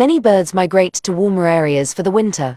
Many birds migrate to warmer areas for the winter.